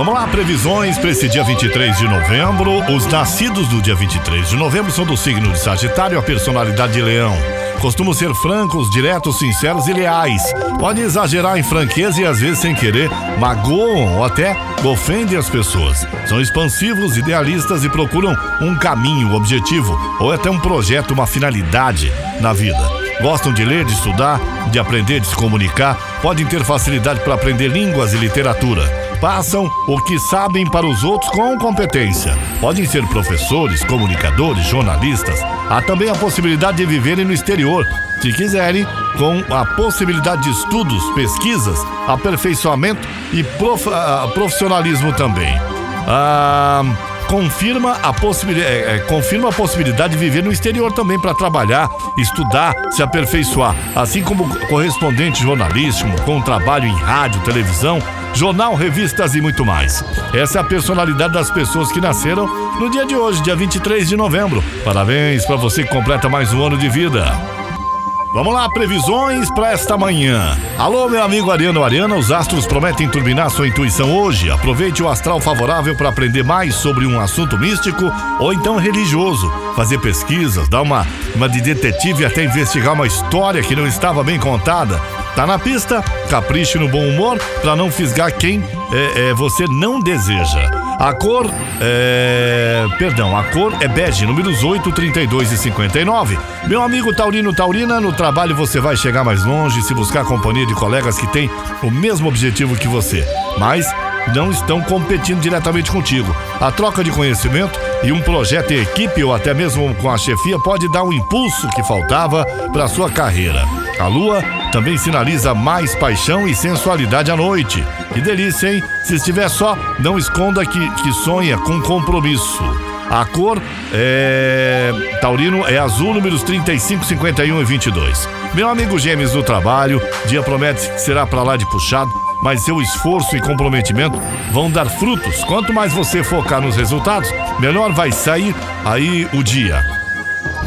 Vamos lá, previsões para esse dia 23 de novembro. Os nascidos do dia 23 de novembro são do signo de Sagitário, a personalidade de Leão. Costumam ser francos, diretos, sinceros e leais. Podem exagerar em franqueza e às vezes sem querer magoam ou até ofendem as pessoas. São expansivos, idealistas e procuram um caminho, objetivo ou até um projeto, uma finalidade na vida. Gostam de ler, de estudar, de aprender, de se comunicar, podem ter facilidade para aprender línguas e literatura. Passam o que sabem para os outros com competência. Podem ser professores, comunicadores, jornalistas. Há também a possibilidade de viverem no exterior, se quiserem, com a possibilidade de estudos, pesquisas, aperfeiçoamento e prof, uh, profissionalismo também. Ah confirma a, possibilidade, é, é, confirma a possibilidade de viver no exterior também para trabalhar, estudar, se aperfeiçoar, assim como correspondente jornalístico, com trabalho em rádio, televisão, jornal, revistas e muito mais. Essa é a personalidade das pessoas que nasceram no dia de hoje, dia 23 de novembro. Parabéns para você que completa mais um ano de vida. Vamos lá, previsões para esta manhã. Alô, meu amigo Ariano Ariana, os astros prometem turbinar sua intuição hoje. Aproveite o astral favorável para aprender mais sobre um assunto místico ou então religioso. Fazer pesquisas, dar uma, uma de detetive até investigar uma história que não estava bem contada. Tá na pista? Capriche no bom humor para não fisgar quem é, é, você não deseja. A cor é. Perdão, a cor é bege, números 8, 32 e 59. Meu amigo Taurino Taurina, no trabalho você vai chegar mais longe se buscar a companhia de colegas que têm o mesmo objetivo que você, mas não estão competindo diretamente contigo. A troca de conhecimento e um projeto em equipe ou até mesmo com a chefia pode dar um impulso que faltava para sua carreira. A lua também sinaliza mais paixão e sensualidade à noite. Que delícia, hein? Se estiver só, não esconda que, que sonha com compromisso. A cor é. Taurino é azul, números 35, 51 e 22. Meu amigo Gêmeos do trabalho, dia promete que será para lá de puxado, mas seu esforço e comprometimento vão dar frutos. Quanto mais você focar nos resultados, melhor vai sair aí o dia.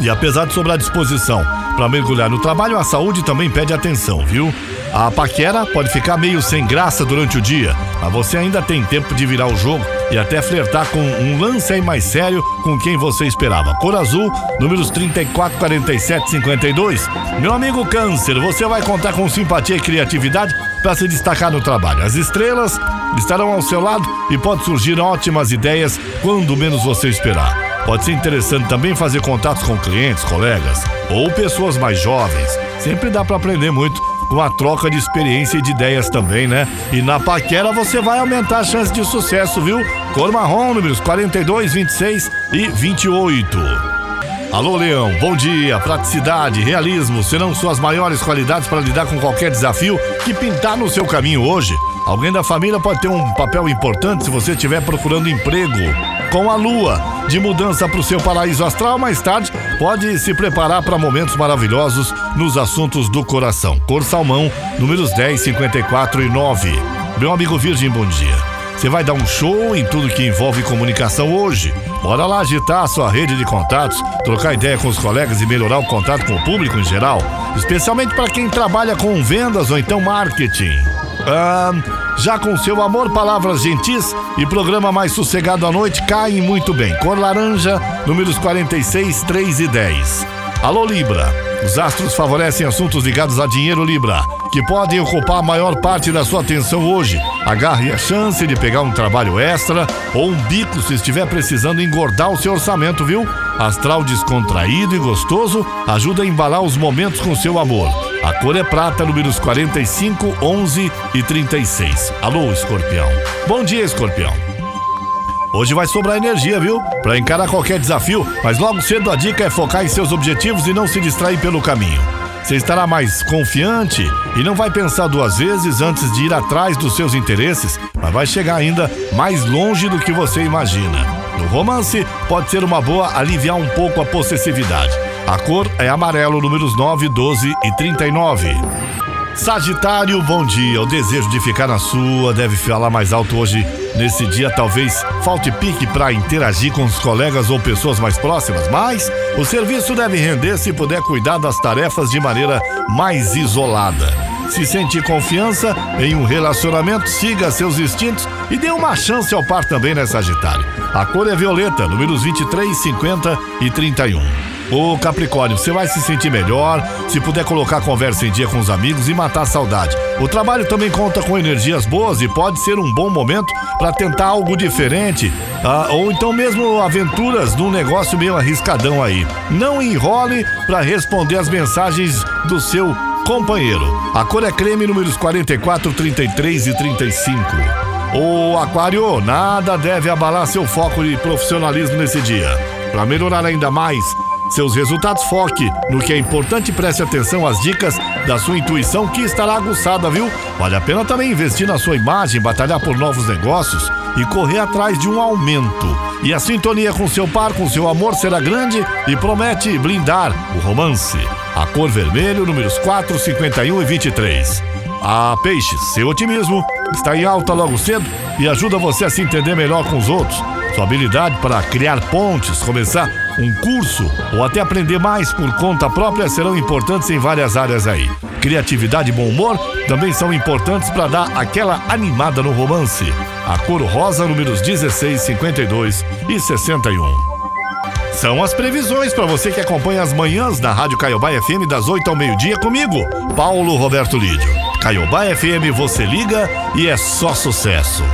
E apesar de sobrar disposição para mergulhar no trabalho, a saúde também pede atenção, viu? A paquera pode ficar meio sem graça durante o dia, mas você ainda tem tempo de virar o jogo e até flertar com um lance aí mais sério com quem você esperava. Cor azul, números 34, 47, 52. Meu amigo Câncer, você vai contar com simpatia e criatividade para se destacar no trabalho. As estrelas estarão ao seu lado e pode surgir ótimas ideias quando menos você esperar. Pode ser interessante também fazer contatos com clientes, colegas ou pessoas mais jovens. Sempre dá para aprender muito com a troca de experiência e de ideias também, né? E na paquera você vai aumentar a chance de sucesso, viu? Cor marrom, números 42, 26 e 28. Alô, Leão, bom dia. Praticidade, realismo serão suas maiores qualidades para lidar com qualquer desafio que pintar no seu caminho hoje. Alguém da família pode ter um papel importante se você estiver procurando emprego com a lua de mudança para o seu paraíso astral. Mais tarde, pode se preparar para momentos maravilhosos nos assuntos do coração. Cor salmão, números 10, 54 e 9. Meu amigo Virgem, bom dia. Você vai dar um show em tudo que envolve comunicação hoje. Bora lá agitar a sua rede de contatos, trocar ideia com os colegas e melhorar o contato com o público em geral, especialmente para quem trabalha com vendas ou então marketing. Ah, já com seu amor, palavras gentis e programa mais sossegado à noite caem muito bem. Cor laranja, números 46, 3 e 10. Alô Libra, os astros favorecem assuntos ligados a dinheiro Libra, que podem ocupar a maior parte da sua atenção hoje. Agarre a chance de pegar um trabalho extra ou um bico se estiver precisando engordar o seu orçamento, viu? Astral descontraído e gostoso ajuda a embalar os momentos com seu amor. A cor é prata, números 45, 11 e 36. Alô, escorpião. Bom dia, escorpião. Hoje vai sobrar energia, viu? Para encarar qualquer desafio, mas logo cedo a dica é focar em seus objetivos e não se distrair pelo caminho. Você estará mais confiante e não vai pensar duas vezes antes de ir atrás dos seus interesses, mas vai chegar ainda mais longe do que você imagina. No romance, pode ser uma boa aliviar um pouco a possessividade. A cor é amarelo, números 9, 12 e 39. Sagitário, bom dia. O desejo de ficar na sua deve falar mais alto hoje. Nesse dia, talvez falte pique para interagir com os colegas ou pessoas mais próximas, mas o serviço deve render se puder cuidar das tarefas de maneira mais isolada. Se sentir confiança em um relacionamento, siga seus instintos e dê uma chance ao par também, né, Sagitário? A cor é violeta, números 23, 50 e 31. Ô Capricórnio, você vai se sentir melhor se puder colocar a conversa em dia com os amigos e matar a saudade. O trabalho também conta com energias boas e pode ser um bom momento para tentar algo diferente, ah, ou então mesmo aventuras num negócio meio arriscadão aí. Não enrole para responder as mensagens do seu companheiro. A cor é creme números 44, 33 e 35. O Aquário, nada deve abalar seu foco de profissionalismo nesse dia. Para melhorar ainda mais, seus resultados foque no que é importante e preste atenção às dicas da sua intuição que estará aguçada, viu? Vale a pena também investir na sua imagem, batalhar por novos negócios e correr atrás de um aumento. E a sintonia com seu par, com seu amor será grande e promete blindar o romance. A cor vermelho, números 4, 51 e 23. A Peixes, seu otimismo está em alta logo cedo e ajuda você a se entender melhor com os outros. Sua habilidade para criar pontes, começar um curso ou até aprender mais por conta própria serão importantes em várias áreas aí. Criatividade e bom humor também são importantes para dar aquela animada no romance. A cor rosa, números 16, 52 e 61. São as previsões para você que acompanha as manhãs da Rádio Caiobá FM das 8 ao meio-dia comigo, Paulo Roberto Lídio. Caiobá FM você liga e é só sucesso.